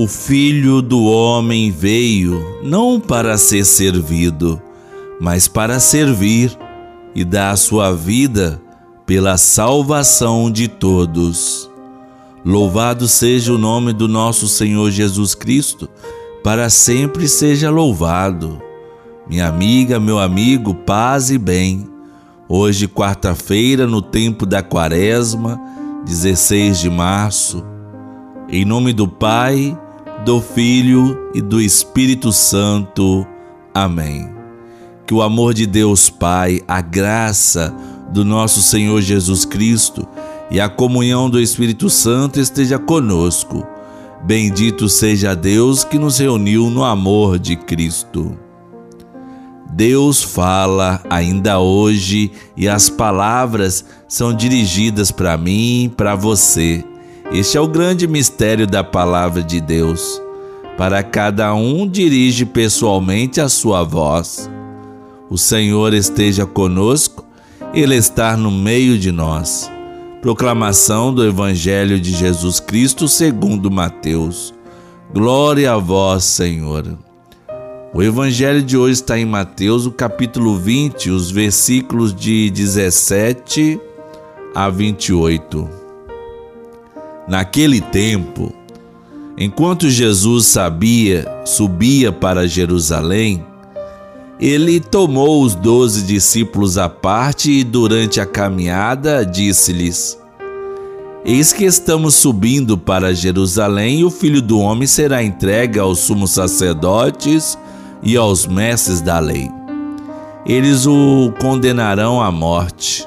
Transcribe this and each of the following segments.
O Filho do Homem veio não para ser servido, mas para servir e dar a sua vida pela salvação de todos. Louvado seja o nome do nosso Senhor Jesus Cristo, para sempre seja louvado. Minha amiga, meu amigo, paz e bem. Hoje, quarta-feira, no tempo da Quaresma, 16 de março, em nome do Pai, do Filho e do Espírito Santo. Amém. Que o amor de Deus Pai, a graça do nosso Senhor Jesus Cristo e a comunhão do Espírito Santo esteja conosco. Bendito seja Deus que nos reuniu no amor de Cristo. Deus fala ainda hoje e as palavras são dirigidas para mim, para você. Este é o grande mistério da palavra de Deus. Para cada um, dirige pessoalmente a sua voz. O Senhor esteja conosco, Ele está no meio de nós. Proclamação do Evangelho de Jesus Cristo segundo Mateus. Glória a vós, Senhor. O Evangelho de hoje está em Mateus, o capítulo 20, os versículos de 17 a 28. Naquele tempo, enquanto Jesus sabia, subia para Jerusalém, ele tomou os doze discípulos à parte e, durante a caminhada, disse-lhes: Eis que estamos subindo para Jerusalém e o filho do homem será entregue aos sumos sacerdotes e aos mestres da lei. Eles o condenarão à morte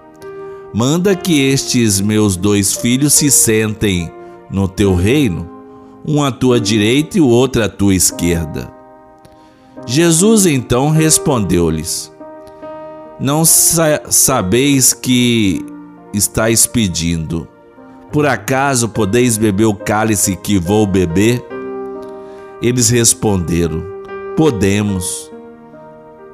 Manda que estes meus dois filhos se sentem no teu reino, um à tua direita e o outro à tua esquerda. Jesus então respondeu-lhes: Não sa sabeis que estáis pedindo. Por acaso podeis beber o cálice que vou beber? Eles responderam: Podemos.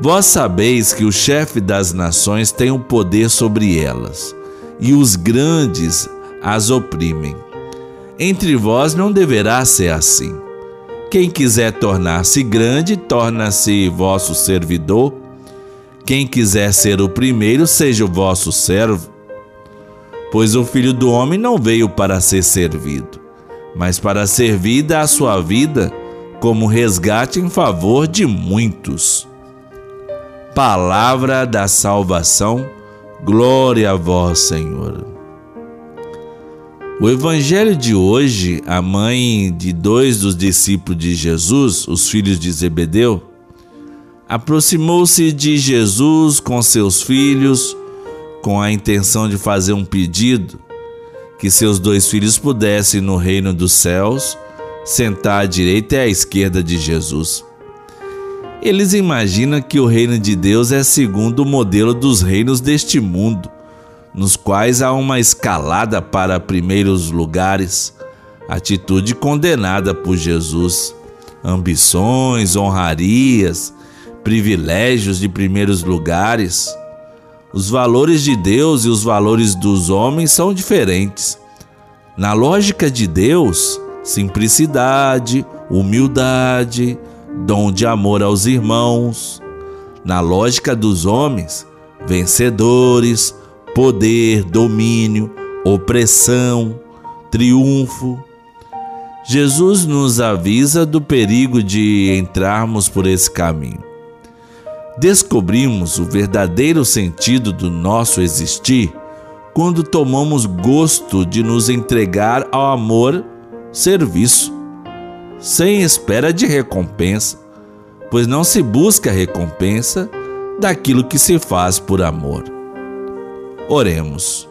Vós sabeis que o chefe das nações tem o um poder sobre elas, e os grandes as oprimem. Entre vós não deverá ser assim. Quem quiser tornar-se grande, torna-se vosso servidor. Quem quiser ser o primeiro, seja o vosso servo. Pois o filho do homem não veio para ser servido, mas para servir da sua vida como resgate em favor de muitos palavra da salvação. Glória a vós, Senhor. O evangelho de hoje, a mãe de dois dos discípulos de Jesus, os filhos de Zebedeu, aproximou-se de Jesus com seus filhos com a intenção de fazer um pedido que seus dois filhos pudessem no reino dos céus sentar à direita e à esquerda de Jesus. Eles imaginam que o reino de Deus é segundo o modelo dos reinos deste mundo, nos quais há uma escalada para primeiros lugares, atitude condenada por Jesus, ambições, honrarias, privilégios de primeiros lugares. Os valores de Deus e os valores dos homens são diferentes. Na lógica de Deus, simplicidade, humildade, dom de amor aos irmãos. Na lógica dos homens, vencedores, poder, domínio, opressão, triunfo. Jesus nos avisa do perigo de entrarmos por esse caminho. Descobrimos o verdadeiro sentido do nosso existir quando tomamos gosto de nos entregar ao amor, serviço, sem espera de recompensa, pois não se busca recompensa daquilo que se faz por amor. Oremos.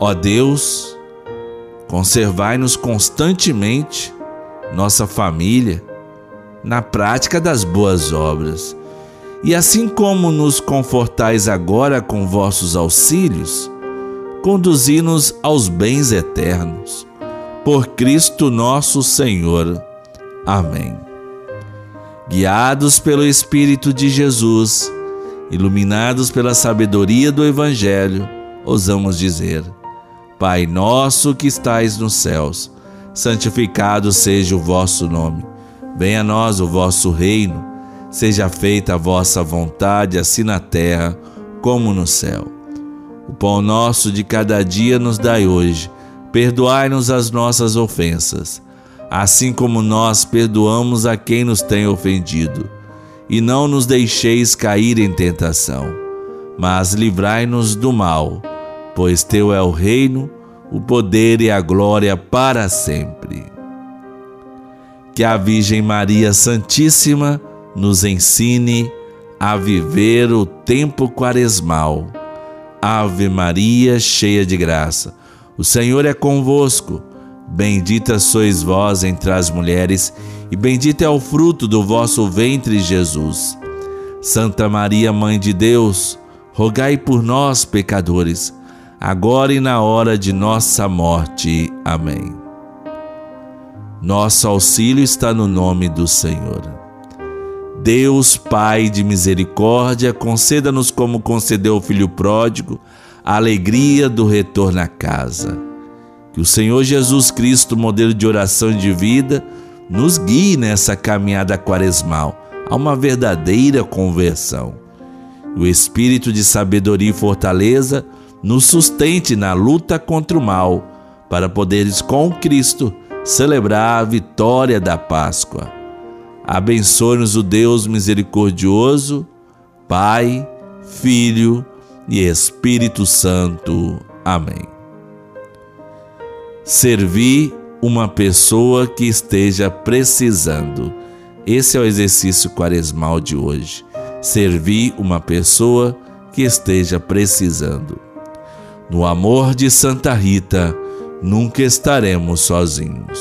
Ó Deus, conservai-nos constantemente, nossa família, na prática das boas obras. E assim como nos confortais agora com vossos auxílios, conduzi-nos aos bens eternos. Por Cristo nosso Senhor. Amém. Guiados pelo Espírito de Jesus, iluminados pela sabedoria do Evangelho, ousamos dizer: Pai nosso que estais nos céus, santificado seja o vosso nome. Venha a nós o vosso reino. Seja feita a vossa vontade, assim na terra como no céu. O pão nosso de cada dia nos dai hoje. Perdoai-nos as nossas ofensas, assim como nós perdoamos a quem nos tem ofendido. E não nos deixeis cair em tentação, mas livrai-nos do mal pois teu é o reino, o poder e a glória para sempre. Que a Virgem Maria Santíssima nos ensine a viver o tempo quaresmal. Ave Maria, cheia de graça, o Senhor é convosco. Bendita sois vós entre as mulheres, e bendito é o fruto do vosso ventre, Jesus. Santa Maria, Mãe de Deus, rogai por nós, pecadores agora e na hora de nossa morte. Amém. Nosso auxílio está no nome do Senhor. Deus, Pai de misericórdia, conceda-nos como concedeu o Filho pródigo, a alegria do retorno à casa. Que o Senhor Jesus Cristo, modelo de oração e de vida, nos guie nessa caminhada quaresmal a uma verdadeira conversão. O espírito de sabedoria e fortaleza nos sustente na luta contra o mal, para poderes com Cristo celebrar a vitória da Páscoa. Abençoe-nos o Deus misericordioso, Pai, Filho e Espírito Santo. Amém. Servir uma pessoa que esteja precisando. Esse é o exercício quaresmal de hoje. Servir uma pessoa que esteja precisando. No amor de Santa Rita, nunca estaremos sozinhos.